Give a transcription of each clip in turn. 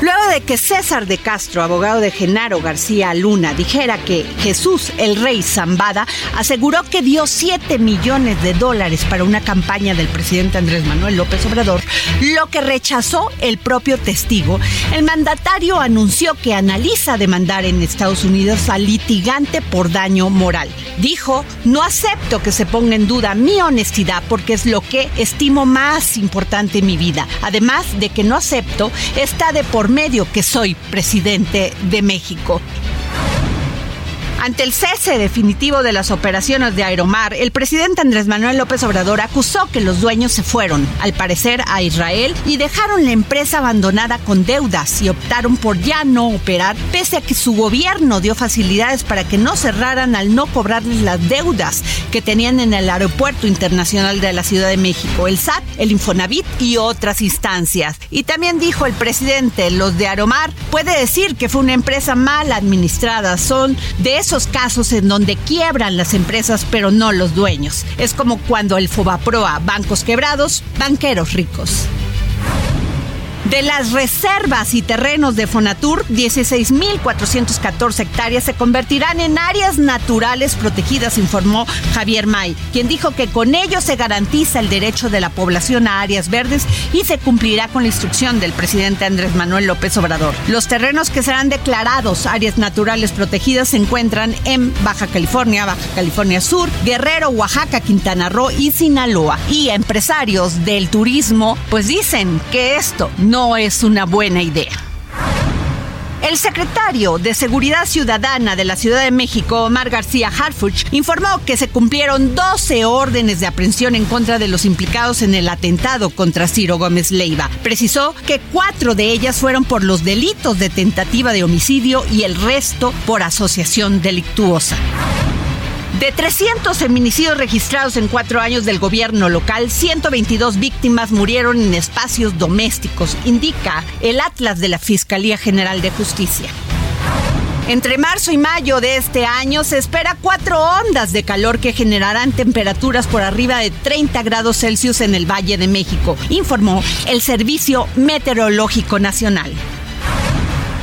Luego de que César de Castro, abogado de Genaro García Luna, dijera que Jesús, el rey Zambada, aseguró que dio 7 millones de dólares para una campaña del presidente Andrés Manuel López Obrador, lo que rechazó el propio testigo, el mandatario anunció que analiza demandar en Estados Unidos al litigante por daño moral. Dijo, no acepto que se ponga en duda mi honestidad porque es lo que estimo más importante en mi vida. Además de que no acepto, está de por medio que soy presidente de México. Ante el cese definitivo de las operaciones de Aeromar, el presidente Andrés Manuel López Obrador acusó que los dueños se fueron, al parecer, a Israel y dejaron la empresa abandonada con deudas y optaron por ya no operar, pese a que su gobierno dio facilidades para que no cerraran al no cobrarles las deudas que tenían en el Aeropuerto Internacional de la Ciudad de México, el SAT, el Infonavit y otras instancias. Y también dijo el presidente, los de Aeromar puede decir que fue una empresa mal administrada, son de esos casos en donde quiebran las empresas pero no los dueños. Es como cuando el Fobaproa, bancos quebrados, banqueros ricos. De las reservas y terrenos de Fonatur, 16.414 hectáreas se convertirán en áreas naturales protegidas, informó Javier May, quien dijo que con ello se garantiza el derecho de la población a áreas verdes y se cumplirá con la instrucción del presidente Andrés Manuel López Obrador. Los terrenos que serán declarados áreas naturales protegidas se encuentran en Baja California, Baja California Sur, Guerrero, Oaxaca, Quintana Roo y Sinaloa. Y empresarios del turismo pues dicen que esto no es una buena idea. El secretario de Seguridad Ciudadana de la Ciudad de México, Omar García Harfuch, informó que se cumplieron 12 órdenes de aprehensión en contra de los implicados en el atentado contra Ciro Gómez Leiva. Precisó que cuatro de ellas fueron por los delitos de tentativa de homicidio y el resto por asociación delictuosa. De 300 feminicidios registrados en cuatro años del gobierno local, 122 víctimas murieron en espacios domésticos, indica el Atlas de la Fiscalía General de Justicia. Entre marzo y mayo de este año se espera cuatro ondas de calor que generarán temperaturas por arriba de 30 grados Celsius en el Valle de México, informó el Servicio Meteorológico Nacional.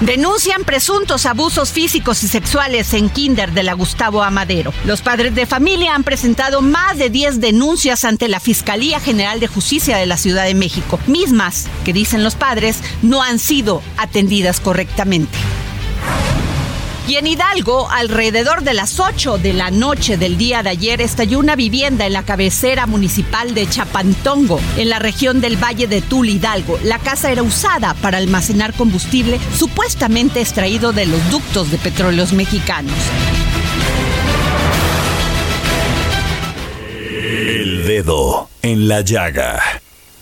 Denuncian presuntos abusos físicos y sexuales en Kinder de la Gustavo Amadero. Los padres de familia han presentado más de 10 denuncias ante la Fiscalía General de Justicia de la Ciudad de México, mismas que dicen los padres no han sido atendidas correctamente. Y en Hidalgo, alrededor de las 8 de la noche del día de ayer, estalló una vivienda en la cabecera municipal de Chapantongo, en la región del Valle de Tul Hidalgo. La casa era usada para almacenar combustible supuestamente extraído de los ductos de petróleos mexicanos. El dedo en la llaga.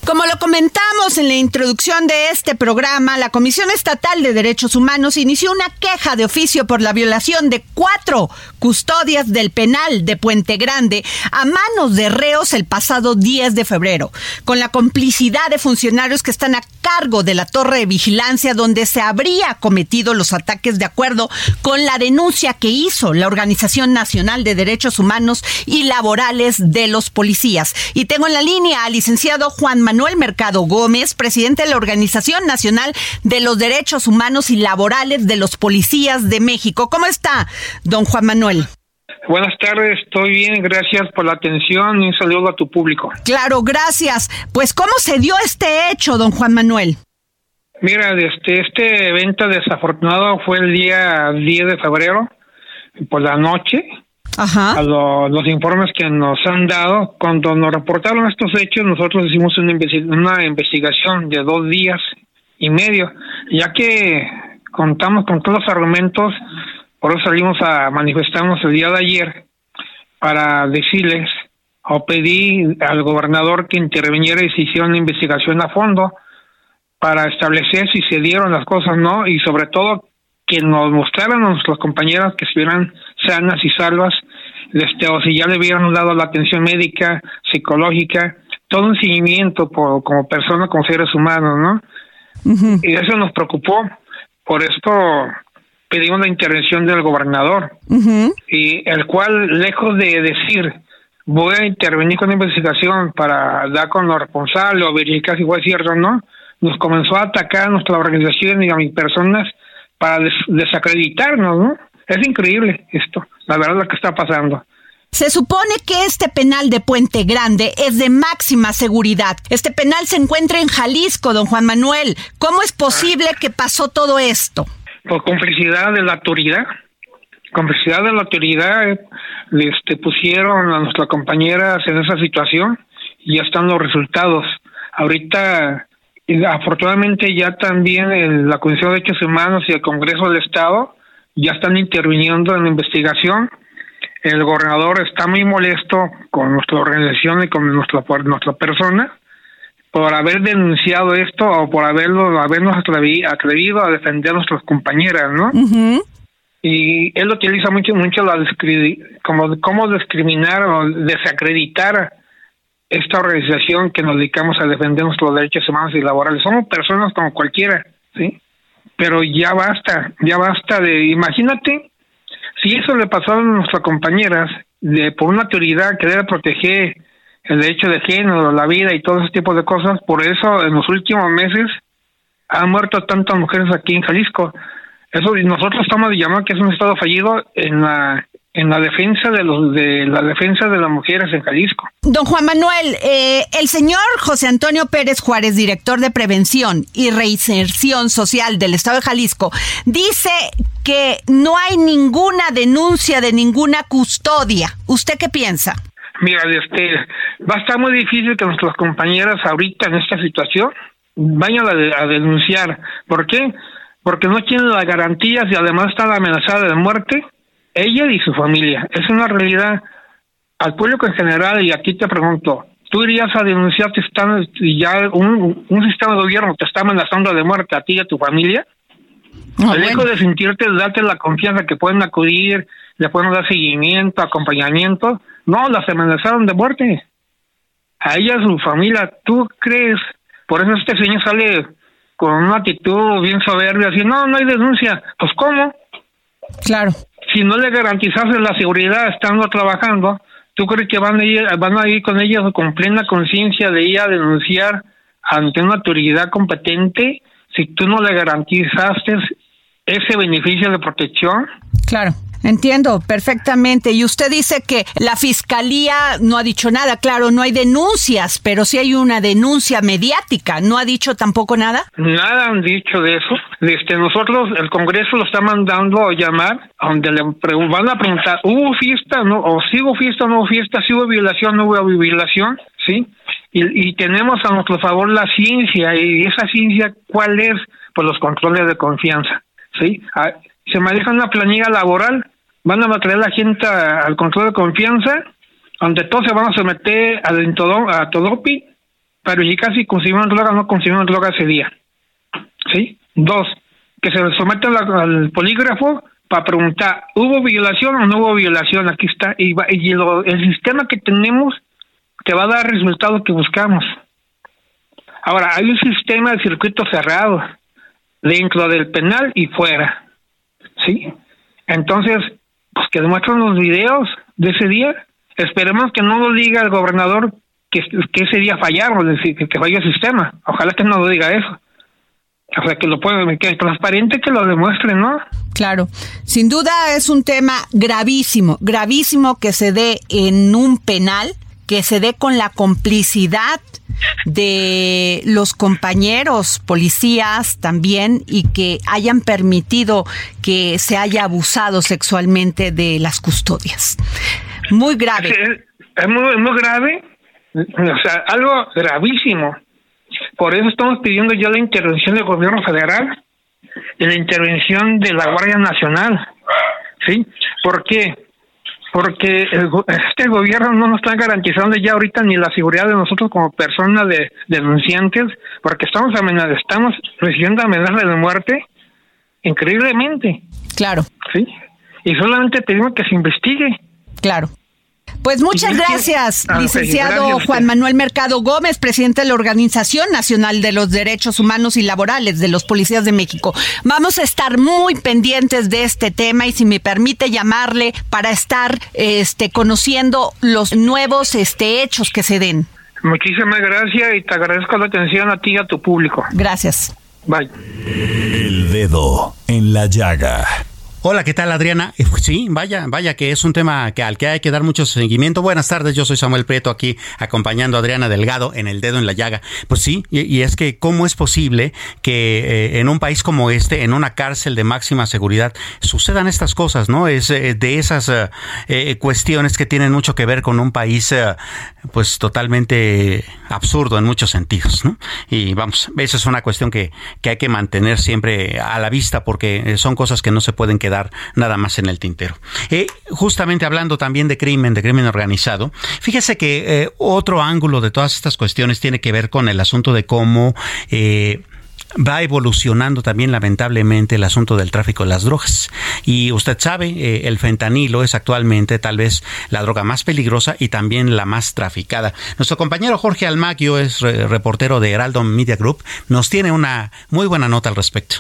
Como lo comentamos en la introducción de este programa, la Comisión Estatal de Derechos Humanos inició una queja de oficio por la violación de cuatro custodias del penal de Puente Grande a manos de reos el pasado 10 de febrero, con la complicidad de funcionarios que están a cargo de la torre de vigilancia donde se habría cometido los ataques de acuerdo con la denuncia que hizo la Organización Nacional de Derechos Humanos y Laborales de los Policías. Y tengo en la línea al licenciado Juan Manuel Mercado Gómez, presidente de la Organización Nacional de los Derechos Humanos y Laborales de los Policías de México. ¿Cómo está, don Juan Manuel? Buenas tardes, estoy bien, gracias por la atención y un saludo a tu público. Claro, gracias. Pues, ¿cómo se dio este hecho, don Juan Manuel? Mira, este, este evento desafortunado fue el día 10 de febrero, por la noche, a los informes que nos han dado. Cuando nos reportaron estos hechos, nosotros hicimos una, una investigación de dos días y medio, ya que contamos con todos los argumentos, por eso salimos a manifestarnos el día de ayer para decirles o pedí al gobernador que interviniera y se hiciera una investigación a fondo para establecer si se dieron las cosas no y sobre todo que nos mostraran a nuestras compañeras que estuvieran sanas y salvas, este, o si ya le hubieran dado la atención médica, psicológica, todo un seguimiento por, como personas, como seres humanos, ¿no? Y eso nos preocupó, por esto pedimos la intervención del gobernador, y el cual, lejos de decir, voy a intervenir con la investigación para dar con lo responsable o verificar si fue cierto o no, nos comenzó a atacar a nuestra organización y a mis personas para desacreditarnos, ¿no? Es increíble esto, la verdad lo que está pasando. Se supone que este penal de Puente Grande es de máxima seguridad. Este penal se encuentra en Jalisco, don Juan Manuel. ¿Cómo es posible que pasó todo esto? Por complicidad de la autoridad. Complicidad de la autoridad, este, pusieron a nuestras compañeras en esa situación y ya están los resultados. Ahorita afortunadamente ya también la Comisión de Derechos Humanos y el Congreso del Estado ya están interviniendo en la investigación. El gobernador está muy molesto con nuestra organización y con nuestra nuestra persona por haber denunciado esto o por haberlo habernos atrevido a defender a nuestras compañeras, ¿no? Y él utiliza mucho mucho la como cómo discriminar o desacreditar esta organización que nos dedicamos a defender nuestros derechos humanos y laborales. Somos personas como cualquiera, ¿sí? Pero ya basta, ya basta de, imagínate, si eso le pasó a nuestras compañeras, de por una autoridad que debe proteger el derecho de género, la vida y todo ese tipo de cosas, por eso en los últimos meses han muerto tantas mujeres aquí en Jalisco. Eso nosotros estamos llamando que es un estado fallido en la en la defensa de los de la defensa de las mujeres en Jalisco. Don Juan Manuel, eh, el señor José Antonio Pérez Juárez, director de prevención y reinserción social del Estado de Jalisco, dice que no hay ninguna denuncia de ninguna custodia. ¿Usted qué piensa? Mira, este, va a estar muy difícil que nuestras compañeras ahorita en esta situación vayan a, a denunciar. ¿Por qué? Porque no tienen las garantías y además están amenazadas de muerte ella y su familia. Es una realidad al público en general y aquí te pregunto, ¿tú irías a denunciar que están, ya un, un sistema de gobierno te está amenazando de muerte a ti y a tu familia? No, Lejos de sentirte, darte la confianza que pueden acudir, le pueden dar seguimiento, acompañamiento, no, las amenazaron de muerte. A ella su familia, ¿tú crees? Por eso este señor sale con una actitud bien soberbia, así, no, no hay denuncia. Pues, ¿cómo? Claro si no le garantizase la seguridad estando trabajando, ¿tú crees que van a ir, van a ir con ellos con plena conciencia de ir a denunciar ante una autoridad competente si tú no le garantizaste ese beneficio de protección? Claro. Entiendo perfectamente. Y usted dice que la fiscalía no ha dicho nada. Claro, no hay denuncias, pero sí hay una denuncia mediática. ¿No ha dicho tampoco nada? Nada han dicho de eso. Este, nosotros, el Congreso lo está mandando a llamar, donde le van a preguntar, ¿hubo fiesta? No, o si fiesta o no hubo fiesta, si hubo violación no hubo violación, ¿sí? Y, y tenemos a nuestro favor la ciencia, y esa ciencia, ¿cuál es? Pues los controles de confianza, ¿sí? Ah, se maneja una planilla laboral van a traer la gente al control de confianza, donde todos se van a someter a, a Todopi, para verificar si consumieron droga o no consumieron droga ese día. ¿Sí? Dos, que se somete al polígrafo para preguntar, ¿hubo violación o no hubo violación? Aquí está. Y, y el sistema que tenemos te va a dar el resultado que buscamos. Ahora, hay un sistema de circuito cerrado dentro del penal y fuera. ¿Sí? Entonces, pues que demuestren los videos de ese día. Esperemos que no lo diga el gobernador que, que ese día fallaron, decir, que, falló el sistema. Ojalá que no lo diga eso. O sea, que lo puede, que es transparente, que lo demuestre, ¿no? Claro, sin duda es un tema gravísimo, gravísimo que se dé en un penal, que se dé con la complicidad de los compañeros policías también y que hayan permitido que se haya abusado sexualmente de las custodias. Muy grave. Es, muy, muy grave, o sea, algo gravísimo. Por eso estamos pidiendo ya la intervención del gobierno federal y la intervención de la Guardia Nacional. ¿Sí? ¿Por qué? Porque este gobierno no nos está garantizando ya ahorita ni la seguridad de nosotros como personas de, denunciantes, porque estamos amenazados, estamos recibiendo amenazas de muerte increíblemente. Claro. Sí. Y solamente pedimos que se investigue. Claro. Pues muchas gracias, ah, licenciado Juan Manuel Mercado Gómez, presidente de la Organización Nacional de los Derechos Humanos y Laborales de los Policías de México. Vamos a estar muy pendientes de este tema y si me permite llamarle para estar este conociendo los nuevos este hechos que se den. Muchísimas gracias y te agradezco la atención a ti y a tu público. Gracias. Bye. El dedo en la llaga. Hola, ¿qué tal Adriana? Eh, pues sí, vaya, vaya que es un tema que al que hay que dar mucho seguimiento. Buenas tardes, yo soy Samuel Prieto aquí acompañando a Adriana Delgado en el dedo en la llaga. Pues sí, y, es que cómo es posible que eh, en un país como este, en una cárcel de máxima seguridad, sucedan estas cosas, ¿no? Es eh, de esas cuestiones que tienen mucho que ver con un país pues totalmente absurdo en muchos sentidos, ¿no? Y vamos, esa es una cuestión que, que hay que mantener siempre a la vista porque son cosas que no se pueden quedar nada más en el tintero. Eh, justamente hablando también de crimen, de crimen organizado, fíjese que eh, otro ángulo de todas estas cuestiones tiene que ver con el asunto de cómo eh, va evolucionando también lamentablemente el asunto del tráfico de las drogas. Y usted sabe, el fentanilo es actualmente tal vez la droga más peligrosa y también la más traficada. Nuestro compañero Jorge Almaquio es reportero de Heraldo Media Group, nos tiene una muy buena nota al respecto.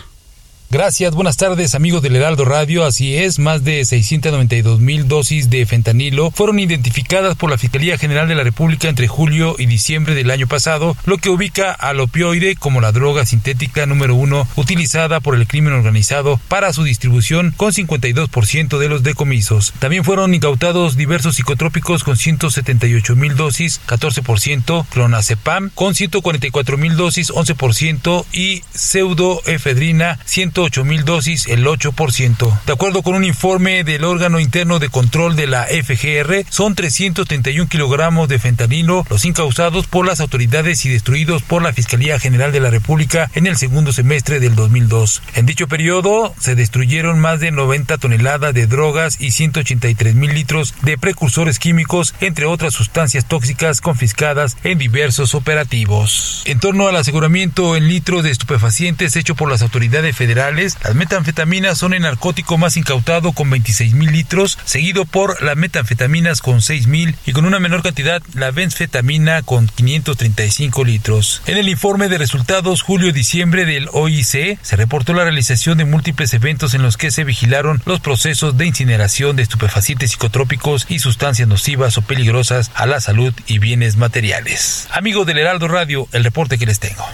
Gracias, buenas tardes amigos del Heraldo Radio. Así es, más de 692 mil dosis de fentanilo fueron identificadas por la Fiscalía General de la República entre julio y diciembre del año pasado, lo que ubica al opioide como la droga sintética número uno utilizada por el crimen organizado para su distribución con 52% de los decomisos. También fueron incautados diversos psicotrópicos con 178 mil dosis, 14%, clonazepam con 144 mil dosis, 11% y pseudoefedrina 100 108 mil dosis, el 8%. De acuerdo con un informe del órgano interno de control de la FGR, son 331 kilogramos de fentanilo los incausados por las autoridades y destruidos por la Fiscalía General de la República en el segundo semestre del 2002. En dicho periodo se destruyeron más de 90 toneladas de drogas y 183 mil litros de precursores químicos, entre otras sustancias tóxicas confiscadas en diversos operativos. En torno al aseguramiento en litros de estupefacientes hecho por las autoridades federales, las metanfetaminas son el narcótico más incautado con 26 mil litros, seguido por las metanfetaminas con 6 mil y con una menor cantidad la benfetamina con 535 litros. En el informe de resultados julio-diciembre del OIC se reportó la realización de múltiples eventos en los que se vigilaron los procesos de incineración de estupefacientes psicotrópicos y sustancias nocivas o peligrosas a la salud y bienes materiales. Amigos del Heraldo Radio, el reporte que les tengo.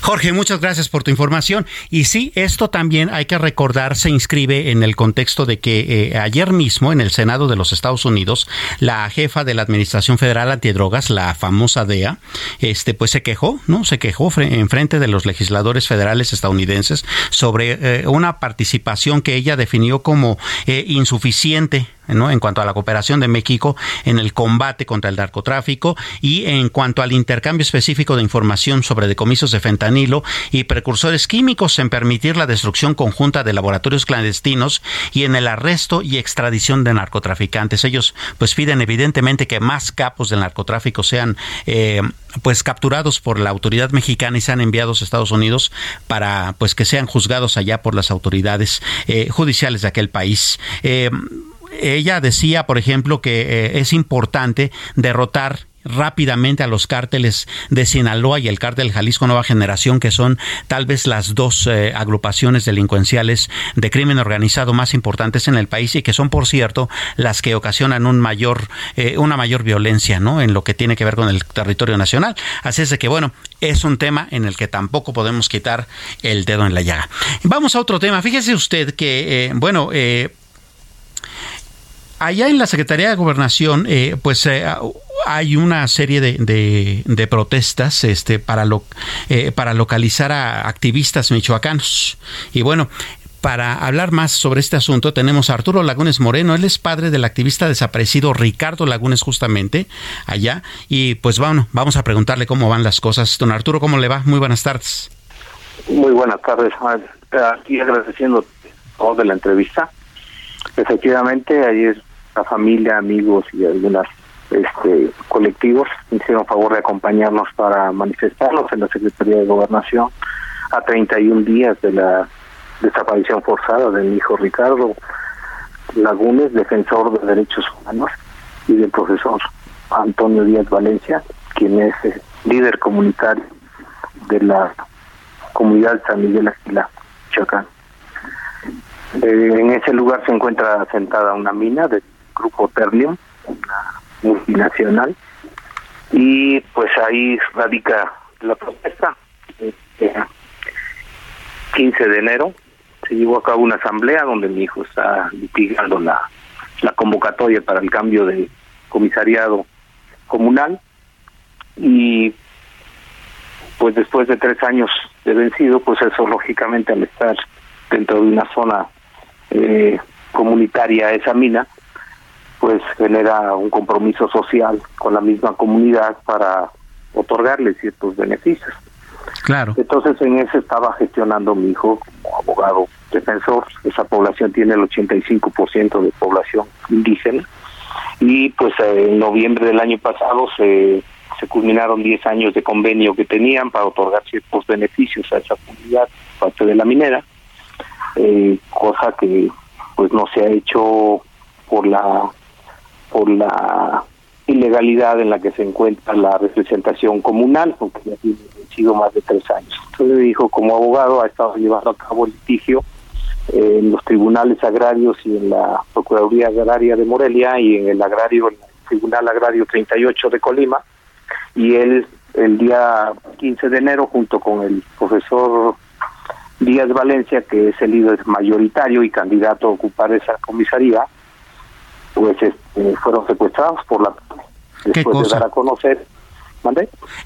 Jorge, muchas gracias por tu información. Y sí, esto también hay que recordar, se inscribe en el contexto de que eh, ayer mismo en el Senado de los Estados Unidos, la jefa de la Administración Federal Antidrogas, la famosa DEA, este, pues se quejó, ¿no? Se quejó en frente de los legisladores federales estadounidenses sobre eh, una participación que ella definió como eh, insuficiente en cuanto a la cooperación de México en el combate contra el narcotráfico y en cuanto al intercambio específico de información sobre decomisos de fentanilo y precursores químicos, en permitir la destrucción conjunta de laboratorios clandestinos y en el arresto y extradición de narcotraficantes. Ellos pues piden evidentemente que más capos del narcotráfico sean eh, pues capturados por la autoridad mexicana y sean enviados a Estados Unidos para pues que sean juzgados allá por las autoridades eh, judiciales de aquel país. Eh, ella decía, por ejemplo, que es importante derrotar rápidamente a los cárteles de Sinaloa y el cártel Jalisco Nueva Generación, que son tal vez las dos eh, agrupaciones delincuenciales de crimen organizado más importantes en el país y que son, por cierto, las que ocasionan un mayor, eh, una mayor violencia ¿no? en lo que tiene que ver con el territorio nacional. Así es de que, bueno, es un tema en el que tampoco podemos quitar el dedo en la llaga. Vamos a otro tema. Fíjese usted que, eh, bueno, allá en la Secretaría de Gobernación, pues hay una serie de, de, protestas este, para, lo, eh, para localizar a activistas michoacanos. Y bueno, para hablar más sobre este asunto tenemos a Arturo Lagunes Moreno, él es padre del activista desaparecido Ricardo Lagunes justamente allá y pues bueno, vamos a preguntarle cómo van las cosas. Don Arturo, ¿cómo le va? Muy buenas tardes. Muy buenas tardes, aquí agradeciendo todo de la entrevista. Efectivamente, ayer familia, amigos y algunas este, colectivos hicieron favor de acompañarnos para manifestarnos en la Secretaría de Gobernación a 31 días de la desaparición forzada de mi hijo Ricardo Lagunes, defensor de derechos humanos, y del profesor Antonio Díaz Valencia, quien es eh, líder comunitario de la comunidad San Miguel Aquila, Chacán. Eh, en ese lugar se encuentra sentada una mina del grupo Ternium, una multinacional y pues ahí radica la protesta. Este, 15 de enero se llevó a cabo una asamblea donde mi hijo está litigando la, la convocatoria para el cambio de comisariado comunal y pues después de tres años de vencido, pues eso lógicamente al estar dentro de una zona eh, comunitaria esa mina, pues genera un compromiso social con la misma comunidad para otorgarle ciertos beneficios. Claro. Entonces en eso estaba gestionando mi hijo como abogado defensor. Esa población tiene el 85% de población indígena. Y pues en noviembre del año pasado se, se culminaron 10 años de convenio que tenían para otorgar ciertos beneficios a esa comunidad, parte de la minera, eh, cosa que pues no se ha hecho por la por la ilegalidad en la que se encuentra la representación comunal, porque ya tiene sido más de tres años. Entonces dijo, como abogado ha estado llevando a cabo litigio en los tribunales agrarios y en la Procuraduría Agraria de Morelia y en el agrario, en el Tribunal Agrario 38 de Colima, y él el día 15 de enero junto con el profesor Díaz Valencia, que es el líder mayoritario y candidato a ocupar esa comisaría, pues este, fueron secuestrados por la después de dar a conocer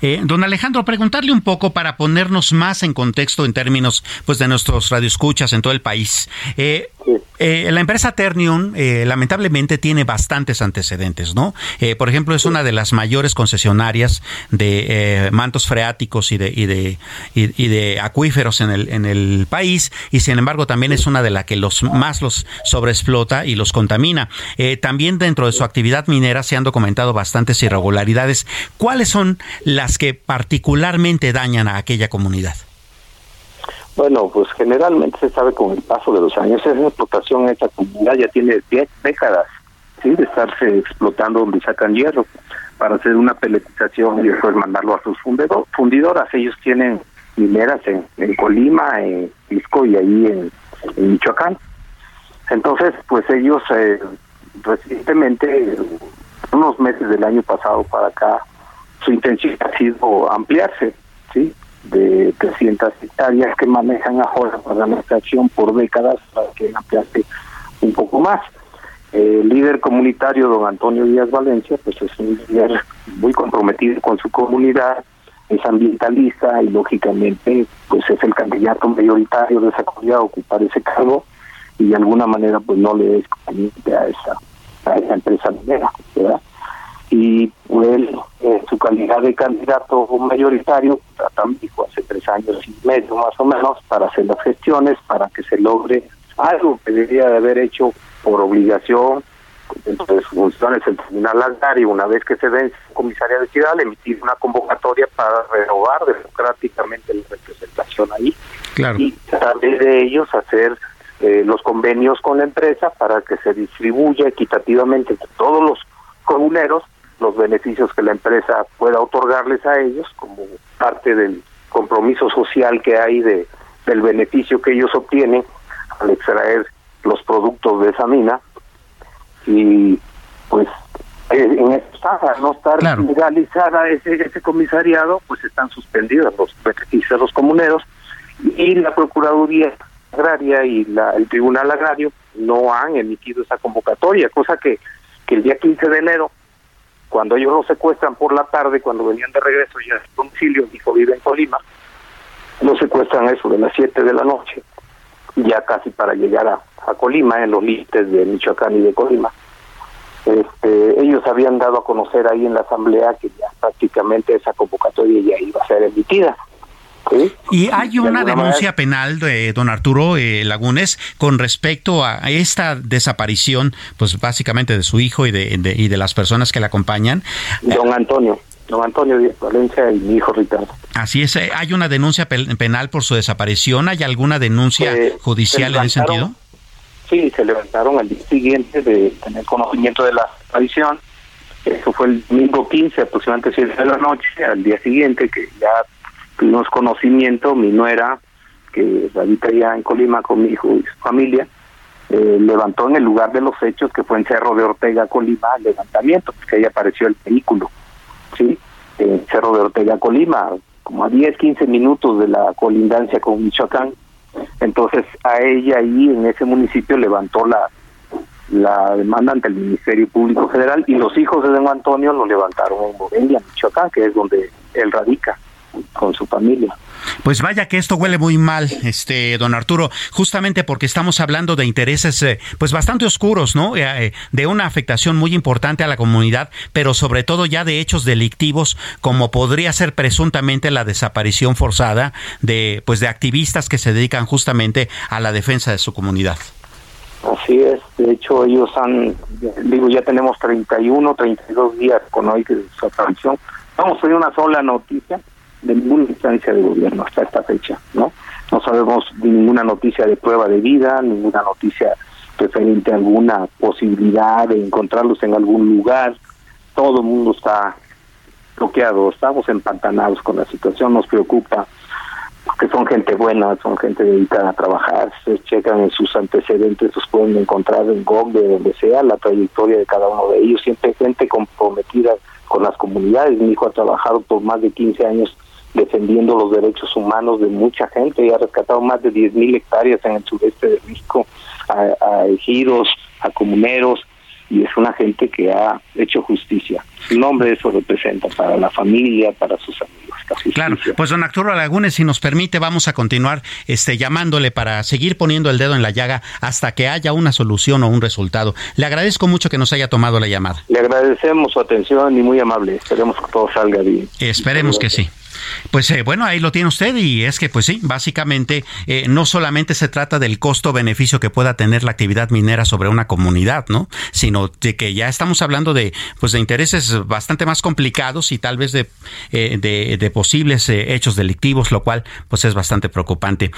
eh, don Alejandro, preguntarle un poco para ponernos más en contexto en términos pues de nuestros radioescuchas en todo el país. Eh, eh, la empresa Ternium lamentablemente tiene bastantes antecedentes, ¿no? por ejemplo, es una de las mayores concesionarias de mantos freáticos y de, y de, y, de acuíferos en el, en el país y sin embargo también es una de las que los más los sobreexplota y los contamina. también dentro de su actividad minera se han documentado bastantes irregularidades. ¿Cuáles son las que particularmente dañan a aquella comunidad? Bueno, pues generalmente se sabe con el paso de los años, esa explotación en esta comunidad ya tiene décadas ¿sí? de estarse explotando donde sacan hierro para hacer una peletización y después mandarlo a sus fundidoras. Ellos tienen mineras en, Colima, en Pisco y ahí en, Michoacán. Entonces, pues ellos eh, recientemente, unos meses del año pasado para acá, su intención ha sido ampliarse, ¿sí? De 300 hectáreas que manejan ahora para la extracción por décadas para que ampliarse un poco más. El líder comunitario, don Antonio Díaz Valencia, pues es un líder muy comprometido con su comunidad, es ambientalista y lógicamente pues es el candidato mayoritario de esa comunidad a ocupar ese cargo y de alguna manera pues no le es conveniente a esa, a esa empresa minera, ¿verdad? Y él, en su calidad de candidato mayoritario, a Tampico hace tres años y medio más o menos para hacer las gestiones, para que se logre algo que debería de haber hecho por obligación dentro de sus funciones el Tribunal Agrario, una vez que se vence comisaría de ciudad, emitir una convocatoria para renovar democráticamente la representación ahí claro. y a través de ellos hacer eh, los convenios con la empresa para que se distribuya equitativamente entre todos los comuneros los beneficios que la empresa pueda otorgarles a ellos como parte del compromiso social que hay de del beneficio que ellos obtienen al extraer los productos de esa mina. Y pues eh, en esta no estar legalizada ese, ese comisariado pues están suspendidos los beneficios de los comuneros y la procuraduría agraria y la, el tribunal agrario no han emitido esa convocatoria cosa que que el día 15 de enero cuando ellos lo secuestran por la tarde cuando venían de regreso ya a domicilio mi hijo vive en Colima lo secuestran eso de las 7 de la noche ya casi para llegar a, Colima, en los límites de Michoacán y de Colima. Este, ellos habían dado a conocer ahí en la asamblea que ya prácticamente esa convocatoria ya iba a ser emitida. Y hay una denuncia penal de don Arturo eh, Lagunes con respecto a esta desaparición, pues básicamente de su hijo y de, y de las personas que le acompañan. Don Antonio don Antonio Valencia y mi hijo Ricardo. Así es, eh, ¿hay una denuncia penal por su desaparición? ¿Hay alguna denuncia eh, judicial en ese sentido? Sí, se levantaron al día siguiente de tener conocimiento de la desaparición. Eso fue el domingo 15, aproximadamente 7 de la noche, al día siguiente que ya tuvimos conocimiento, mi nuera, que habita ya en Colima con mi hijo y su familia, eh, levantó en el lugar de los hechos, que fue en Cerro de Ortega, Colima, el levantamiento, porque ahí apareció el vehículo. ¿sí? En Cerro de Ortega, Colima, como a 10, 15 minutos de la colindancia con Michoacán. Entonces a ella ahí en ese municipio levantó la, la demanda ante el Ministerio Público Federal y los hijos de don Antonio lo levantaron en Morelia, Michoacán, que es donde él radica con su familia. Pues vaya que esto huele muy mal, este don Arturo, justamente porque estamos hablando de intereses eh, pues bastante oscuros, ¿no? Eh, eh, de una afectación muy importante a la comunidad, pero sobre todo ya de hechos delictivos como podría ser presuntamente la desaparición forzada de pues de activistas que se dedican justamente a la defensa de su comunidad. Así es, de hecho ellos han, digo, ya tenemos 31, 32 días con hoy de su aparición. Vamos a ver una sola noticia de ninguna instancia de gobierno hasta esta fecha, ¿no? No sabemos ninguna noticia de prueba de vida, ninguna noticia referente a alguna posibilidad de encontrarlos en algún lugar. Todo el mundo está bloqueado, estamos empantanados con la situación, nos preocupa porque son gente buena, son gente dedicada a trabajar, se checan en sus antecedentes, los pueden encontrar en Google, donde sea, la trayectoria de cada uno de ellos, siempre gente comprometida con las comunidades. Mi hijo ha trabajado por más de 15 años defendiendo los derechos humanos de mucha gente y ha rescatado más de 10.000 hectáreas en el sureste de México a, a ejidos, a comuneros y es una gente que ha hecho justicia. Su nombre eso representa para la familia, para sus amigos. Claro, pues don Arturo Lagunes, si nos permite, vamos a continuar este, llamándole para seguir poniendo el dedo en la llaga hasta que haya una solución o un resultado. Le agradezco mucho que nos haya tomado la llamada. Le agradecemos su atención y muy amable. Esperemos que todo salga bien. Esperemos que sí. Pues eh, bueno, ahí lo tiene usted y es que pues sí, básicamente eh, no solamente se trata del costo-beneficio que pueda tener la actividad minera sobre una comunidad, ¿no? Sino de que ya estamos hablando de pues de intereses bastante más complicados y tal vez de, eh, de, posibles hechos delictivos, lo cual pues es bastante preocupante.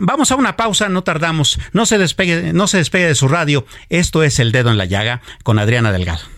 vamos a una pausa, no tardamos, no se despegue, no se despegue de su radio. Esto es El Dedo en la Llaga con Adriana Delgado.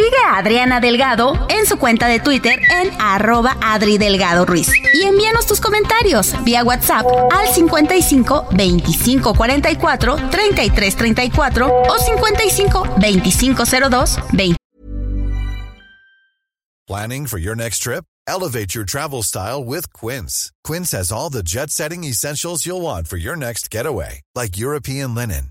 Sigue a Adriana Delgado en su cuenta de Twitter en arroba Adri Delgado Ruiz. Y envíanos tus comentarios vía WhatsApp al 55 25 44 33 34 o 55 25 02 20. Planning for your next trip? Elevate your travel style with Quince. Quince has all the jet setting essentials you'll want for your next getaway, like European linen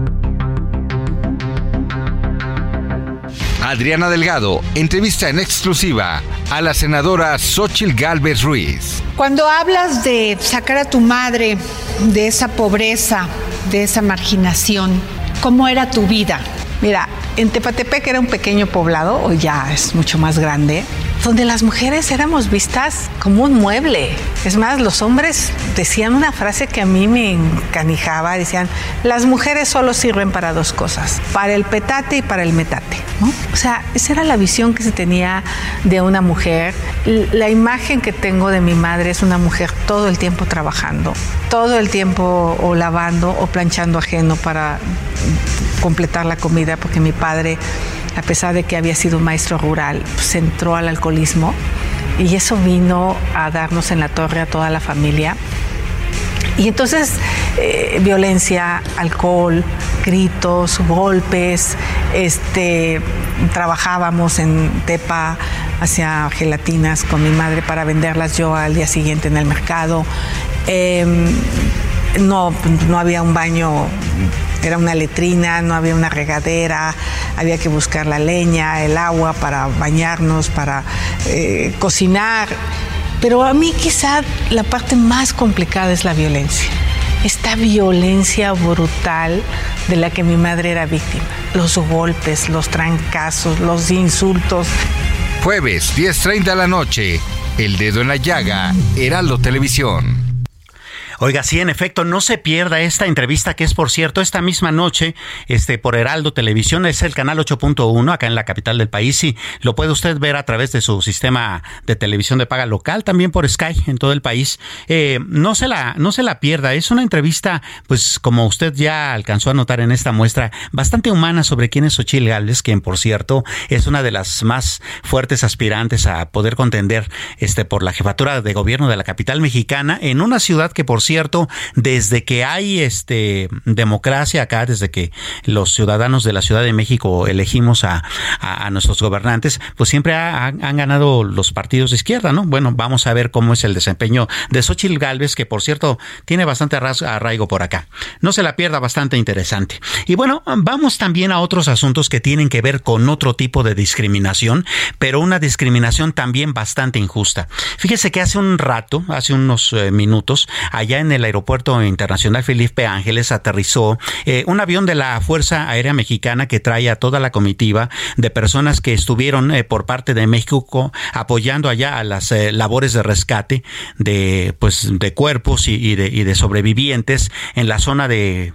Adriana Delgado entrevista en exclusiva a la senadora Xochil Gálvez Ruiz. Cuando hablas de sacar a tu madre de esa pobreza, de esa marginación, ¿cómo era tu vida? Mira, en Tepatepec era un pequeño poblado, hoy ya es mucho más grande, donde las mujeres éramos vistas como un mueble. Es más, los hombres decían una frase que a mí me encanijaba, decían, las mujeres solo sirven para dos cosas, para el petate y para el metate. O sea, esa era la visión que se tenía de una mujer. La imagen que tengo de mi madre es una mujer todo el tiempo trabajando, todo el tiempo o lavando o planchando ajeno para completar la comida, porque mi padre a pesar de que había sido un maestro rural, pues entró al alcoholismo y eso vino a darnos en la torre a toda la familia. Y entonces eh, violencia, alcohol, gritos, golpes, este, trabajábamos en Tepa, hacía gelatinas con mi madre para venderlas yo al día siguiente en el mercado. Em, no, no había un baño era una letrina, no había una regadera, había que buscar la leña, el agua para bañarnos, para eh, cocinar. Pero a mí quizá la parte más complicada es la violencia. Esta violencia brutal de la que mi madre era víctima. Los golpes, los trancazos, los insultos. Jueves, 10.30 de la noche. El dedo en la llaga, Heraldo Televisión. Oiga, sí, en efecto, no se pierda esta entrevista que es, por cierto, esta misma noche este, por Heraldo Televisión. Es el canal 8.1 acá en la capital del país y lo puede usted ver a través de su sistema de televisión de paga local, también por Sky en todo el país. Eh, no, se la, no se la pierda. Es una entrevista, pues como usted ya alcanzó a notar en esta muestra, bastante humana sobre quién es Xochitl Gálvez, quien, por cierto, es una de las más fuertes aspirantes a poder contender este, por la jefatura de gobierno de la capital mexicana en una ciudad que, por cierto, cierto, desde que hay este democracia acá, desde que los ciudadanos de la Ciudad de México elegimos a, nuestros gobernantes, pues siempre han ganado los partidos de izquierda, ¿no? Bueno, vamos a ver cómo es el desempeño de Xochitl Galvez, que por cierto tiene bastante arraigo por acá. No se la pierda, bastante interesante. Y bueno, vamos también a otros asuntos que tienen que ver con otro tipo de discriminación, pero una discriminación también bastante injusta. Fíjese que hace un rato, hace unos eh, minutos, allá en el Aeropuerto Internacional Felipe Ángeles aterrizó eh, un avión de la Fuerza Aérea Mexicana que trae a toda la comitiva de personas que estuvieron eh, por parte de México apoyando allá a las eh, labores de rescate de pues de cuerpos y, de, y de sobrevivientes en la zona de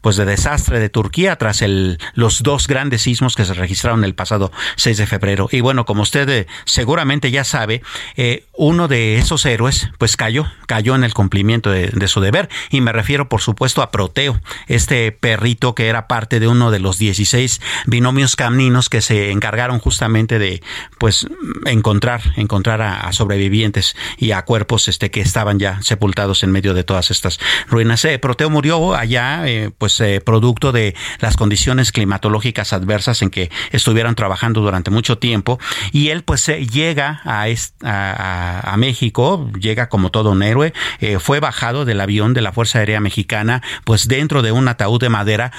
pues de desastre de Turquía tras el, los dos grandes sismos que se registraron el pasado 6 de febrero. Y bueno, como usted eh, seguramente ya sabe, eh, uno de esos héroes pues cayó, cayó en el cumplimiento de, su deber y me refiero por supuesto a Proteo, este perrito que era parte de uno de los 16 binomios caminos que se encargaron justamente de pues encontrar, encontrar a, sobrevivientes y a cuerpos este que estaban ya sepultados en medio de todas estas ruinas. Eh, Proteo murió allá pues pues eh, producto de las condiciones climatológicas adversas en que estuvieron trabajando durante mucho tiempo. Y él pues eh, llega a, a, México, llega como todo un héroe, fue bajado del avión de la Fuerza Aérea Mexicana pues dentro de un ataúd de madera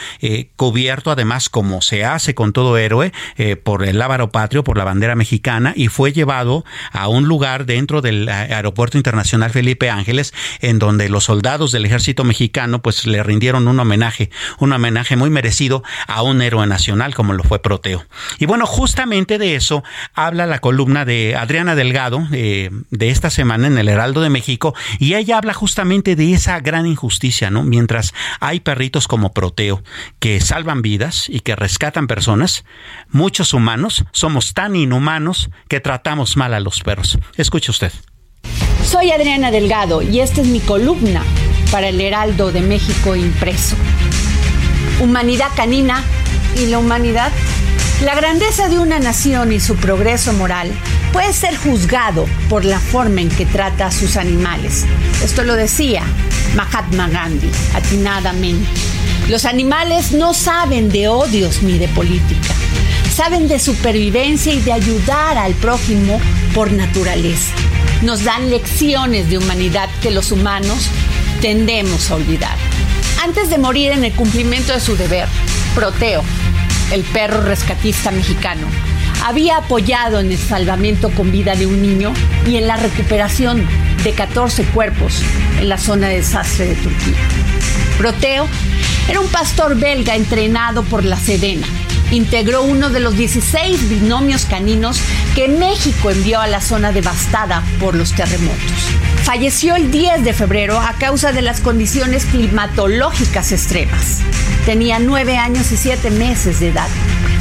cubierto además como se hace con todo héroe por el lábaro patrio, por la bandera mexicana y fue llevado a un lugar dentro del aeropuerto internacional Felipe Ángeles en donde los soldados del ejército mexicano pues le rindieron un homenaje, un homenaje muy merecido a un héroe nacional como lo fue Proteo. Y bueno, justamente de eso habla la columna de Adriana Delgado eh, de esta semana en el Heraldo de México y ella habla justamente de esa gran injusticia, ¿no? Mientras hay perritos como Proteo que salvan vidas y que rescatan personas, muchos humanos somos tan inhumanos que tratamos mal a los perros. Escuche usted. Soy Adriana Delgado y esta es mi columna para el Heraldo de México impreso. Humanidad canina y la humanidad. La grandeza de una nación y su progreso moral puede ser juzgado por la forma en que trata a sus animales. Esto lo decía Mahatma Gandhi atinadamente. Los animales no saben de odios ni de política. Saben de supervivencia y de ayudar al prójimo por naturaleza nos dan lecciones de humanidad que los humanos tendemos a olvidar. Antes de morir en el cumplimiento de su deber, Proteo, el perro rescatista mexicano, había apoyado en el salvamiento con vida de un niño y en la recuperación de 14 cuerpos en la zona de desastre de Turquía. Proteo era un pastor belga entrenado por la Sedena integró uno de los 16 binomios caninos que México envió a la zona devastada por los terremotos. Falleció el 10 de febrero a causa de las condiciones climatológicas extremas. Tenía nueve años y siete meses de edad.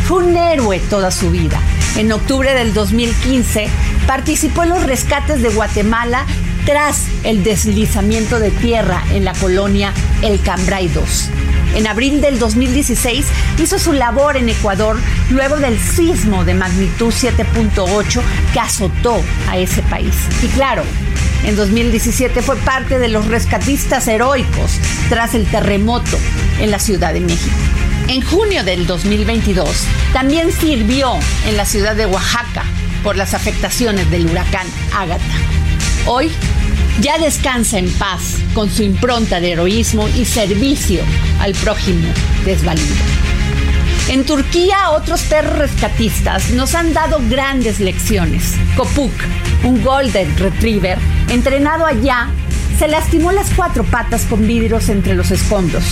Fue un héroe toda su vida. En octubre del 2015 participó en los rescates de Guatemala tras el deslizamiento de tierra en la colonia El Cambray 2. En abril del 2016 hizo su labor en Ecuador luego del sismo de magnitud 7.8 que azotó a ese país. Y claro, en 2017 fue parte de los rescatistas heroicos tras el terremoto en la Ciudad de México. En junio del 2022 también sirvió en la ciudad de Oaxaca por las afectaciones del huracán Ágata. Hoy ya descansa en paz con su impronta de heroísmo y servicio al prójimo desvalido. En Turquía, otros perros rescatistas nos han dado grandes lecciones. Kopuk, un Golden Retriever, entrenado allá, se lastimó las cuatro patas con vidrios entre los escombros.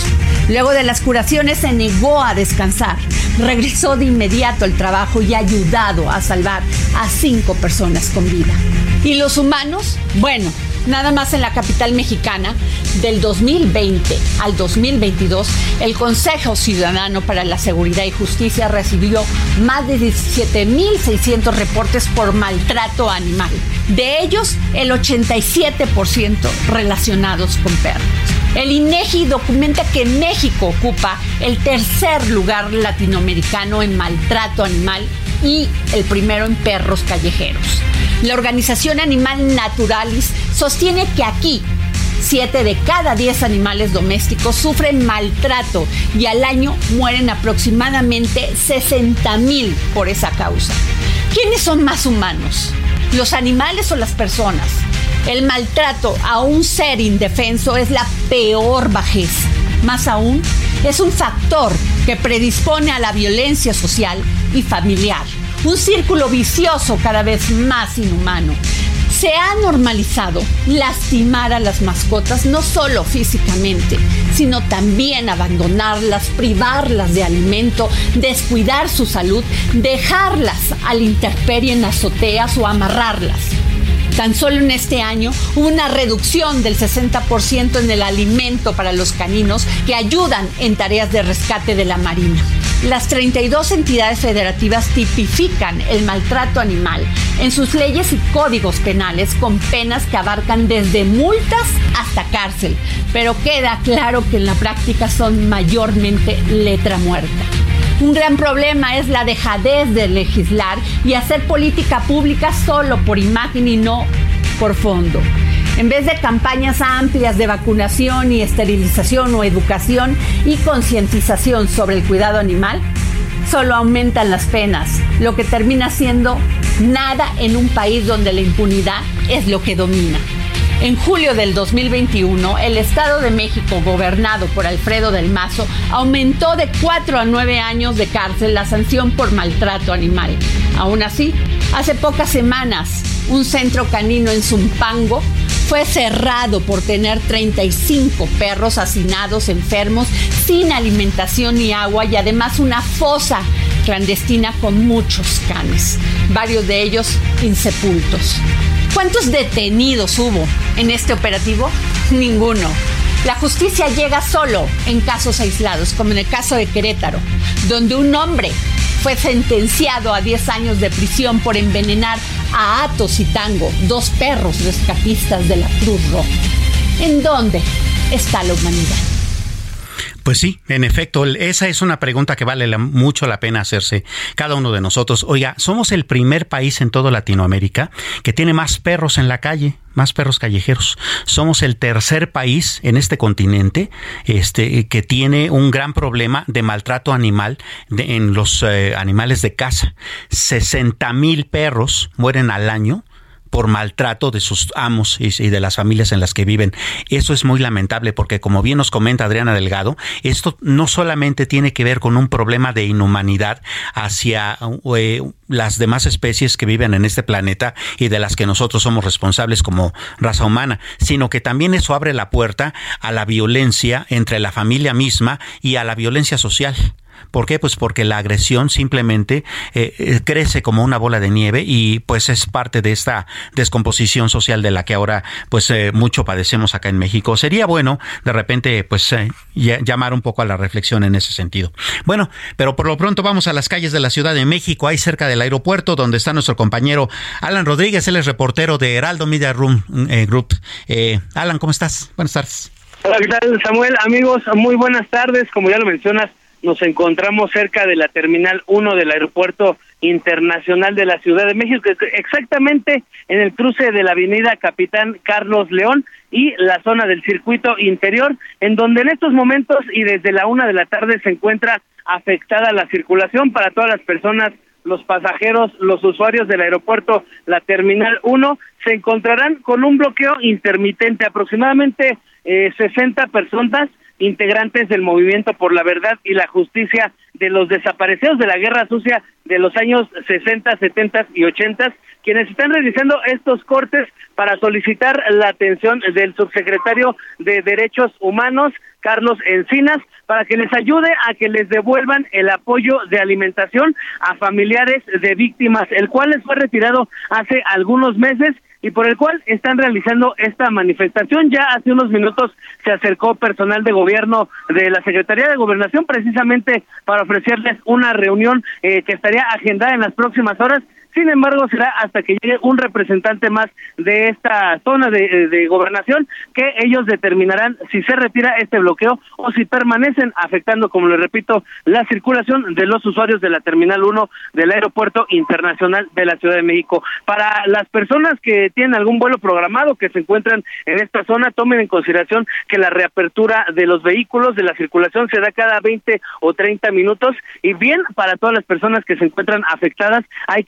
Luego de las curaciones se negó a descansar. Regresó de inmediato al trabajo y ha ayudado a salvar a cinco personas con vida. ¿Y los humanos? Bueno, nada más en la capital mexicana, del 2020 al 2022, el Consejo Ciudadano para la Seguridad y Justicia recibió más de 17.600 reportes por maltrato animal. De ellos, el 87% relacionados con perros. El INEGI documenta que México ocupa el tercer lugar latinoamericano en maltrato animal y el primero en perros callejeros. La organización Animal Naturalis sostiene que aquí siete de cada 10 animales domésticos sufren maltrato y al año mueren aproximadamente 60 mil por esa causa. ¿Quiénes son más humanos? ¿Los animales o las personas? El maltrato a un ser indefenso es la peor bajeza. Más aún, es un factor que predispone a la violencia social y familiar. Un círculo vicioso cada vez más inhumano. Se ha normalizado lastimar a las mascotas no solo físicamente, sino también abandonarlas, privarlas de alimento, descuidar su salud, dejarlas al interperie en azoteas o amarrarlas. Tan solo en este año hubo una reducción del 60% en el alimento para los caninos que ayudan en tareas de rescate de la Marina. Las 32 entidades federativas tipifican el maltrato animal en sus leyes y códigos penales con penas que abarcan desde multas hasta cárcel, pero queda claro que en la práctica son mayormente letra muerta. Un gran problema es la dejadez de legislar y hacer política pública solo por imagen y no por fondo. En vez de campañas amplias de vacunación y esterilización o educación y concientización sobre el cuidado animal, solo aumentan las penas, lo que termina siendo nada en un país donde la impunidad es lo que domina. En julio del 2021, el Estado de México, gobernado por Alfredo del Mazo, aumentó de 4 a 9 años de cárcel la sanción por maltrato animal. Aún así, hace pocas semanas, un centro canino en Zumpango fue cerrado por tener 35 perros hacinados enfermos sin alimentación ni agua y además una fosa clandestina con muchos canes, varios de ellos insepultos. ¿Cuántos detenidos hubo en este operativo? Ninguno. La justicia llega solo en casos aislados, como en el caso de Querétaro, donde un hombre fue sentenciado a 10 años de prisión por envenenar a Atos y Tango, dos perros rescatistas de la Cruz Roja. ¿En dónde está la humanidad? Pues sí, en efecto, esa es una pregunta que vale mucho la pena hacerse cada uno de nosotros. Oiga, somos el primer país en toda Latinoamérica que tiene más perros en la calle, más perros callejeros. Somos el tercer país en este continente este, que tiene un gran problema de maltrato animal en los eh, animales de casa. 60 mil perros mueren al año por maltrato de sus amos y, de las familias en las que viven. Eso es muy lamentable porque, como bien nos comenta Adriana Delgado, esto no solamente tiene que ver con un problema de inhumanidad hacia eh, las demás especies que viven en este planeta y de las que nosotros somos responsables como raza humana, sino que también eso abre la puerta a la violencia entre la familia misma y a la violencia social. ¿Por qué? Pues porque la agresión simplemente eh, eh, crece como una bola de nieve y pues es parte de esta descomposición social de la que ahora pues eh, mucho padecemos acá en México. Sería bueno de repente pues llamar un poco a la reflexión en ese sentido. Bueno, pero por lo pronto vamos a las calles de la Ciudad de México, ahí cerca del aeropuerto donde está nuestro compañero Alan Rodríguez, él es reportero de Heraldo Media Room Group. Alan, ¿cómo estás? Buenas tardes. Hola, ¿qué tal, Samuel? Amigos, muy buenas tardes. Como ya lo mencionas, nos encontramos cerca de la Terminal 1 del Aeropuerto Internacional de la Ciudad de México, exactamente en el cruce de la Avenida Capitán Carlos León y la zona del circuito interior, en donde en estos momentos y desde la una de la tarde se encuentra afectada la circulación para todas las personas los pasajeros, los usuarios del aeropuerto, la Terminal 1, se encontrarán con un bloqueo intermitente, aproximadamente eh, 60 personas integrantes del movimiento por la verdad y la justicia de los desaparecidos de la guerra sucia de los años 60, 70 y 80, quienes están realizando estos cortes para solicitar la atención del subsecretario de Derechos Humanos, Carlos Encinas, para que les ayude a que les devuelvan el apoyo de alimentación a familiares de víctimas, el cual les fue retirado hace algunos meses y por el cual están realizando esta manifestación. Ya hace unos minutos se acercó personal de gobierno de la Secretaría de Gobernación precisamente para ofrecerles una reunión eh, que estaría agendada en las próximas horas sin embargo, será hasta que llegue un representante más de esta zona de, de, gobernación que ellos determinarán si se retira este bloqueo o si permanecen afectando, como le repito, la circulación de los usuarios de la Terminal 1 del Aeropuerto Internacional de la Ciudad de México. Para las personas que tienen algún vuelo programado que se encuentran en esta zona, tomen en consideración que la reapertura de los vehículos de la circulación se da cada 20 o 30 minutos y bien para todas las personas que se encuentran afectadas, hay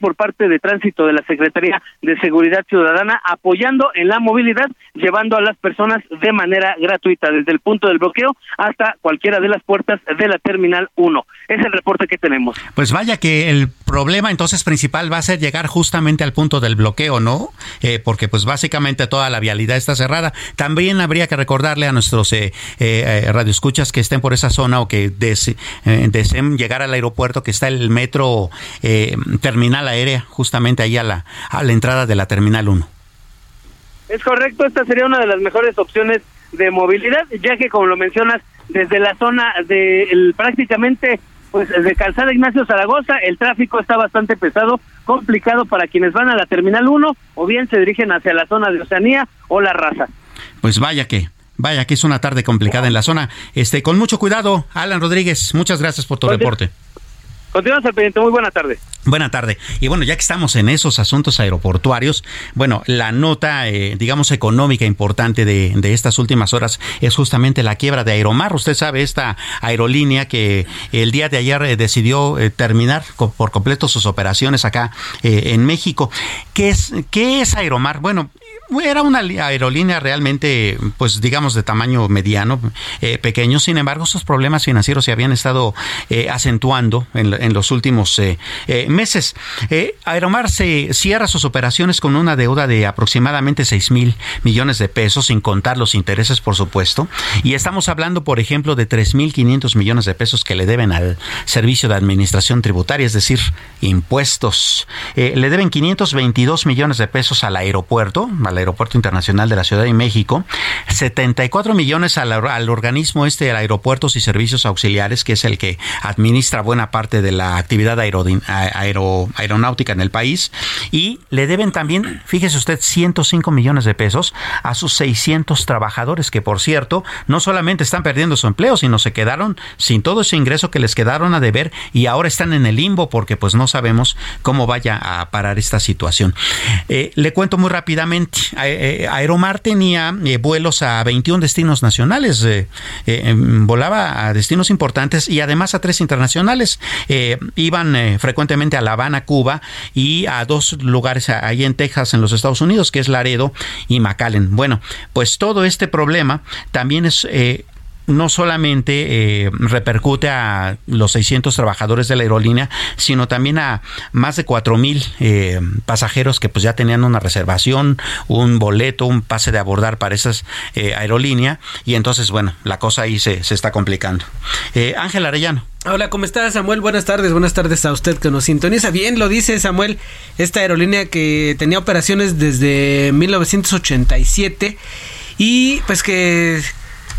por parte de tránsito de la Secretaría de Seguridad Ciudadana apoyando en la movilidad, llevando a las personas de manera gratuita desde el punto del bloqueo hasta cualquiera de las puertas de la Terminal 1. Es el reporte que tenemos. Pues vaya que el problema entonces principal va a ser llegar justamente al punto del bloqueo, ¿no? Eh, porque pues básicamente toda la vialidad está cerrada. También habría que recordarle a nuestros eh, eh, radioescuchas que estén por esa zona o que deseen llegar al aeropuerto que está el metro terminal terminal aérea, justamente ahí a la, a la entrada de la Terminal 1. Es correcto, esta sería una de las mejores opciones de movilidad, ya que como lo mencionas, desde la zona de el, prácticamente pues de Calzada Ignacio Zaragoza, el tráfico está bastante pesado, complicado para quienes van a la Terminal 1 o bien se dirigen hacia la zona de Oceanía o La Raza. Pues vaya que Vaya que es una tarde complicada en la zona. Este, con mucho cuidado, Alan Rodríguez, muchas gracias por tu reporte. Continuamos al pendiente. Muy buena tarde. Buena tarde. Y bueno, ya que estamos en esos asuntos aeroportuarios, bueno, la nota, eh, digamos, económica importante de, estas últimas horas es justamente la quiebra de Aeromar. Usted sabe, esta aerolínea que el día de ayer eh, decidió eh, terminar por completo sus operaciones acá en México. ¿Qué es, ¿Qué es Aeromar? Bueno, era una aerolínea realmente, pues digamos, de tamaño mediano, eh, pequeño. Sin embargo, esos problemas financieros se habían estado eh, acentuando en, los últimos eh, meses. Aeromar se cierra sus operaciones con una deuda de aproximadamente 6 mil millones de pesos, sin contar los intereses, por supuesto. Y estamos hablando, por ejemplo, de 3 mil 500 millones de pesos que le deben al Servicio de Administración Tributaria, es decir, impuestos. le deben 522 millones de pesos al aeropuerto, al Aeropuerto Internacional de la Ciudad de México, 74 millones al, organismo este de Aeropuertos y Servicios Auxiliares, que es el que administra buena parte de la actividad aeronáutica en el país, y le deben también, fíjese usted, 105 millones de pesos a sus 600 trabajadores, que por cierto, no solamente están perdiendo su empleo, sino se quedaron sin todo ese ingreso que les quedaron a deber y ahora están en el limbo porque pues no sabemos cómo vaya a parar esta situación. Eh, le cuento muy rápidamente, Aeromar tenía eh, vuelos a 21 destinos nacionales, eh, em, volaba a destinos importantes y además a tres internacionales. iban frecuentemente a La Habana, Cuba y a dos lugares ahí en Texas, en los Estados Unidos, que es Laredo y McAllen. Bueno, pues todo este problema también es no solamente eh, repercute a los 600 trabajadores de la aerolínea, sino también a más de 4 mil eh, pasajeros que pues ya tenían una reservación, un boleto, un pase de abordar para esas eh, aerolíneas y entonces bueno, la cosa ahí se, se está complicando. Ángel Arellano. Hola, ¿cómo estás Samuel? Buenas tardes, buenas tardes a usted que nos sintoniza. Bien, lo dice Samuel, esta aerolínea que tenía operaciones desde 1987 y pues que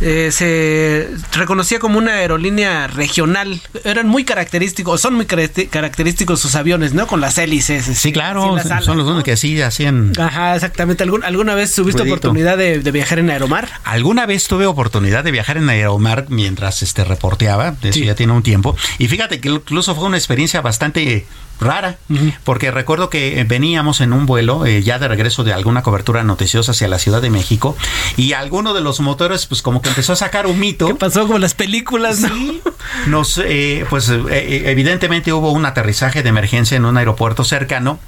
eh, se reconocía como una aerolínea regional. Eran muy característicos, son muy característicos sus aviones, ¿no? Con las hélices. Sí, claro, son los únicos que sí hacían. Ajá, exactamente. ¿Alguna vez tuviste oportunidad de, viajar en Aeromar? Alguna vez tuve oportunidad de viajar en Aeromar mientras este reporteaba, eso ya tiene un tiempo. Y fíjate que incluso fue una experiencia bastante rara, porque recuerdo que veníamos en un vuelo eh, ya de regreso de alguna cobertura noticiosa hacia la Ciudad de México y alguno de los motores pues como que empezó a sacar un mito. ¿Qué pasó con las películas? Sí, nos, eh, pues eh, evidentemente hubo un aterrizaje de emergencia en un aeropuerto cercano.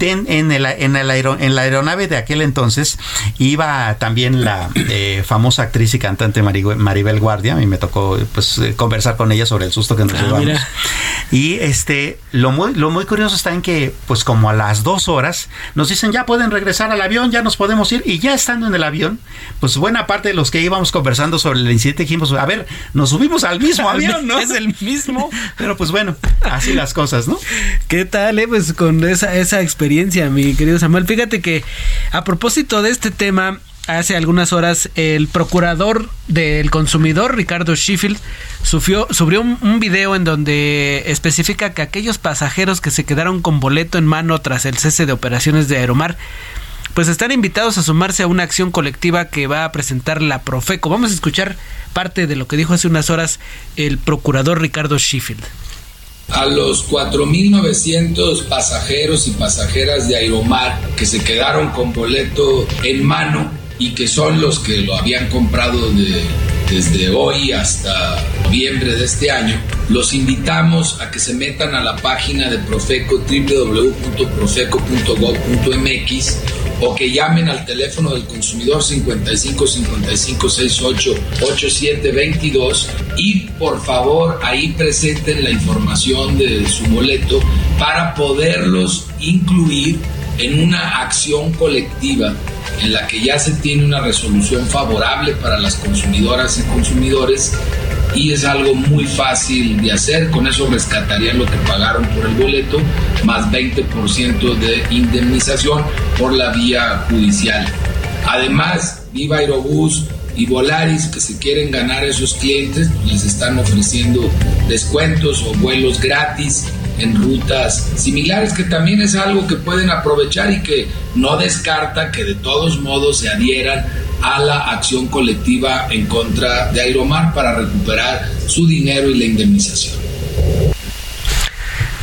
en, el, en, el en la aeronave de aquel entonces iba también la famosa actriz y cantante Maribel Guardia y me tocó pues conversar con ella sobre el susto que nos ah, llevamos. Y este, lo muy, lo muy curioso está en que, pues como a las dos horas, nos dicen ya pueden regresar al avión, ya nos podemos ir. Y ya estando en el avión, pues buena parte de los que íbamos conversando sobre el incidente dijimos, a ver, nos subimos al mismo avión, ¿no? Es el mismo. Pero pues bueno, así las cosas, ¿no? ¿Qué tal, eh? Pues con esa, esa experiencia, mi querido Samuel. Fíjate que a propósito de este tema, hace algunas horas el procurador del consumidor, Ricardo Sheffield, subió, subió un, video en donde especifica que aquellos pasajeros que se quedaron con boleto en mano tras el cese de operaciones de Aeromar, pues están invitados a sumarse a una acción colectiva que va a presentar la Profeco. Vamos a escuchar parte de lo que dijo hace unas horas el procurador Ricardo Sheffield a los 4.900 pasajeros y pasajeras de Aeromar que se quedaron con boleto en mano y que son los que lo habían comprado desde hoy hasta noviembre de este año, los invitamos a que se metan a la página de Profeco www.profeco.gov.mx o que llamen al teléfono del consumidor 55 55 68 87 22 y por favor ahí presenten la información de su boleto para poderlos incluir en una acción colectiva en la que ya se tiene una resolución favorable para las consumidoras y consumidores y es algo muy fácil de hacer, con eso rescatarían lo que pagaron por el boleto, más 20% de indemnización por la vía judicial. Además, Viva Aerobús y Volaris que se quieren ganar a esos clientes, pues, les están ofreciendo descuentos o vuelos gratis en rutas similares, que también es algo que pueden aprovechar y que no descarta que de todos modos se adhieran a la acción colectiva en contra de Aeromar para recuperar su dinero y la indemnización.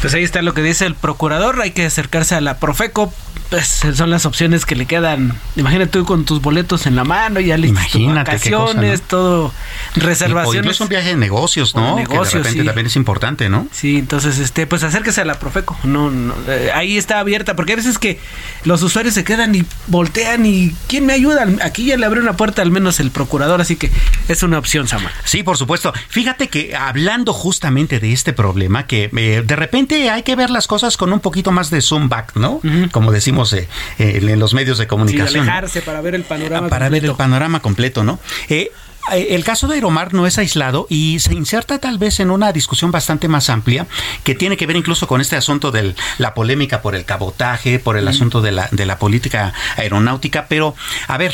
Pues ahí está lo que dice el procurador, hay que acercarse a la Profeco, pues son las opciones que le quedan. Imagínate tú con tus boletos en la mano, ya le vacaciones, todo, reservaciones. O incluso un viaje de negocios, ¿no? Negocios, que de repente también es importante, ¿no? Sí, entonces, este, pues acérquese a la Profeco. No, eh, ahí está abierta, porque a veces que los usuarios se quedan y voltean y ¿quién me ayuda? Aquí ya le abrió una puerta al menos el procurador, así que es una opción, Samuel. Sí, por supuesto. Fíjate que hablando justamente de este problema, que eh, de repente hay que ver las cosas con un poquito más de zoom back, ¿no? Como decimos eh, en los medios de comunicación. alejarse para ver el panorama Para ver el panorama completo, ¿no? Eh, el caso de Aeromar no es aislado y se inserta tal vez en una discusión bastante más amplia que tiene que ver incluso con este asunto de la polémica por el cabotaje, por el asunto de la, de la política aeronáutica. Pero, a ver,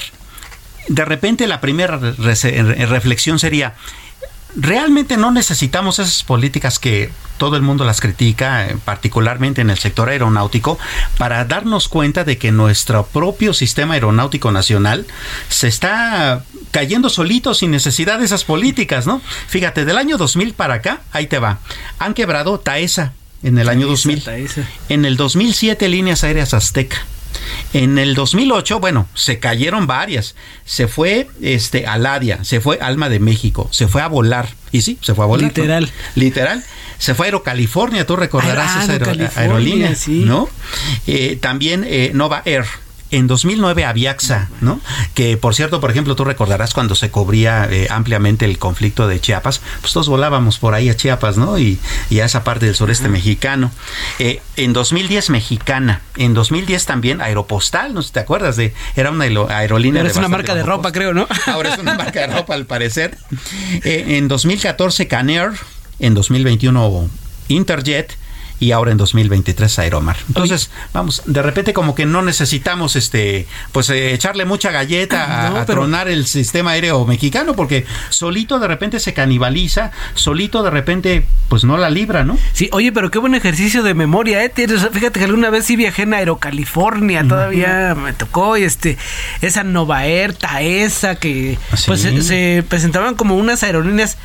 de repente la primera reflexión sería, realmente no necesitamos esas políticas que todo el mundo las critica, eh, particularmente en el sector aeronáutico, para darnos cuenta de que nuestro propio sistema aeronáutico nacional se está cayendo solito sin necesidad de esas políticas, ¿no? Fíjate, del año 2000 para acá, ahí te va, han quebrado Taesa en el año 2000. En el 2007 Líneas Aéreas Azteca. En el 2008, bueno, se cayeron varias. Se fue este Aladia, se fue Alma de México, se fue a volar. Y sí, se fue a volar. Literal. Literal. Se fue a Aerocalifornia, tú recordarás ah, esa aerolínea, ¿no? Eh, también eh, Nova Air en 2009 Aviaxa, ¿no? Que por cierto, por ejemplo, tú recordarás cuando se cubría eh, ampliamente el conflicto de Chiapas, pues todos volábamos por ahí a Chiapas, ¿no? Y, a esa parte del sureste mexicano. Eh, en 2010 Mexicana, en 2010 también Aeropostal, no sé si te acuerdas de, era una aerolínea. Pero es una marca de ropa, creo, ¿no? Ahora es una marca de ropa al parecer. Eh, en 2014 Canair, en 2021 Interjet y ahora en 2023 Aeromar. Entonces, vamos, de repente como que no necesitamos este pues eh, echarle mucha galleta a, tronar el sistema aéreo mexicano porque solito de repente se canibaliza, solito de repente pues no la libra, ¿no? Sí, oye, pero qué buen ejercicio de memoria, ¿eh? Fíjate que alguna vez sí viajé en Aerocalifornia, todavía me tocó y este esa Nova Air, Taesa que pues se presentaban como unas aerolíneas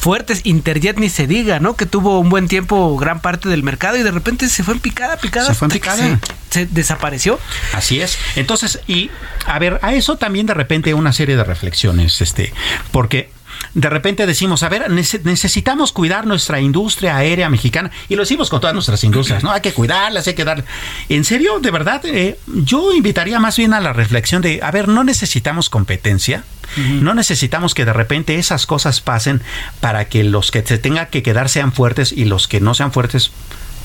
fuertes, Interjet ni se diga, ¿no? Que tuvo un buen tiempo gran parte del mercado y de repente se fue en picada, picada. Se fue en picada. Se, desapareció. Así es. Entonces, y a ver, a eso también de repente una serie de reflexiones, este, porque de repente decimos, a ver, necesitamos cuidar nuestra industria aérea mexicana y lo decimos con todas nuestras industrias, ¿no? Hay que cuidarlas, hay que dar... En serio, de verdad, eh, yo invitaría más bien a la reflexión de, a ver, no necesitamos competencia, no necesitamos que de repente esas cosas pasen para que los que se tengan que quedar sean fuertes y los que no sean fuertes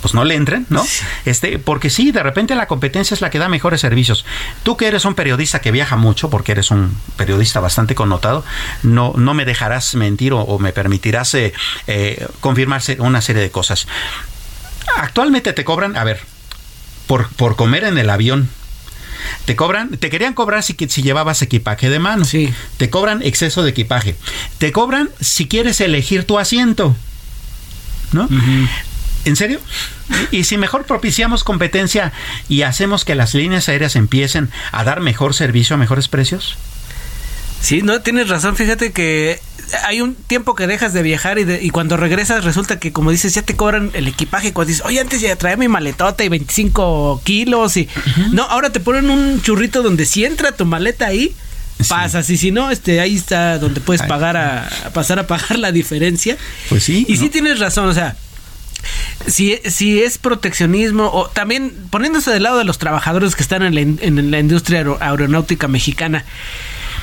pues no le entren, ¿no? Este, porque sí, de repente la competencia es la que da mejores servicios. Tú que eres un periodista que viaja mucho, porque eres un periodista bastante connotado, no, no me dejarás mentir o, me permitirás eh, eh, confirmarse una serie de cosas. Actualmente te cobran, a ver, por, por comer en el avión, te cobran, te querían cobrar si, si llevabas equipaje de mano. Sí. Te cobran exceso de equipaje. Te cobran si quieres elegir tu asiento. ¿No? ¿En serio? ¿Y si mejor propiciamos competencia y hacemos que las líneas aéreas empiecen a dar mejor servicio a mejores precios? Sí, no, tienes razón. Fíjate que hay un tiempo que dejas de viajar y, y, cuando regresas resulta que, como dices, ya te cobran el equipaje. Cuando dices, oye, antes ya traía mi maletota y 25 kilos y... No, ahora te ponen un churrito donde si entra tu maleta ahí, pasas y si no, este, ahí está donde puedes pagar a, pasar a pagar la diferencia. Pues sí. Y sí tienes razón, o sea, si, si es proteccionismo o también poniéndose del lado de los trabajadores que están en la, en la industria aeronáutica mexicana,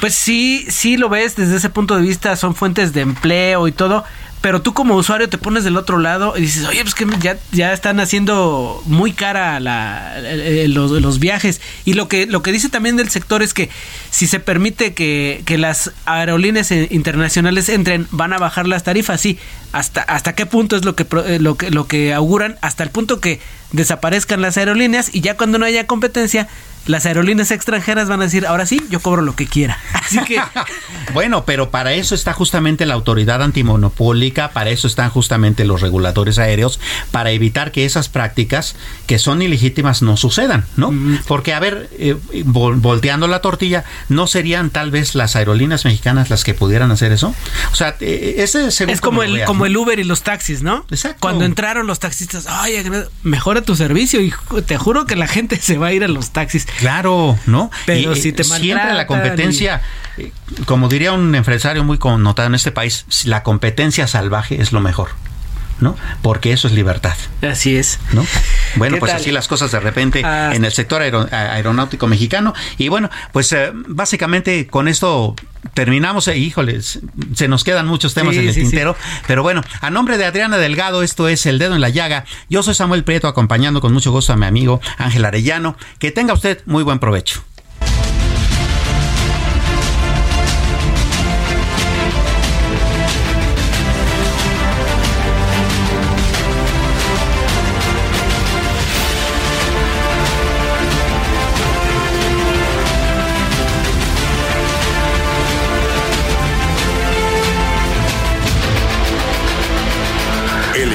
pues sí, sí lo ves desde ese punto de vista, son fuentes de empleo y todo, pero tú como usuario te pones del otro lado y dices, oye, pues que ya, ya están haciendo muy cara la, los, los, viajes. Y lo que, lo que dice también del sector es que si se permite que, que las aerolíneas internacionales entren, van a bajar las tarifas, sí. ¿Hasta, hasta qué punto es lo que, eh, lo que, lo que auguran? Hasta el punto que desaparezcan las aerolíneas y ya cuando no haya competencia, las aerolíneas extranjeras van a decir, ahora sí, yo cobro lo que quiera. Así que... bueno, pero para eso está justamente la autoridad antimonopólica para eso están justamente los reguladores aéreos, para evitar que esas prácticas que son ilegítimas no sucedan, ¿no? Porque, a ver, eh, volteando la tortilla, ¿no serían tal vez las aerolíneas mexicanas las que pudieran hacer eso? O sea, eh, ese es como el, como el Uber y los taxis, ¿no? Exacto. Cuando entraron los taxistas, ay, mejora tu servicio y te juro que la gente se va a ir a los taxis. Claro, ¿no? Pero si te siempre la competencia, eh, como diría un empresario muy connotado en este país, la competencia salvaje es lo mejor. ¿No? Porque eso es libertad. Así es. ¿no? Bueno, pues así las cosas de repente ah. en el sector aeronáutico mexicano. Y bueno, pues eh, básicamente con esto terminamos. Eh, híjoles, se nos quedan muchos temas en el tintero. Pero bueno, a nombre de Adriana Delgado, esto es El Dedo en la Llaga. Yo soy Samuel Prieto, acompañando con mucho gusto a mi amigo Ángel Arellano. Que tenga usted muy buen provecho.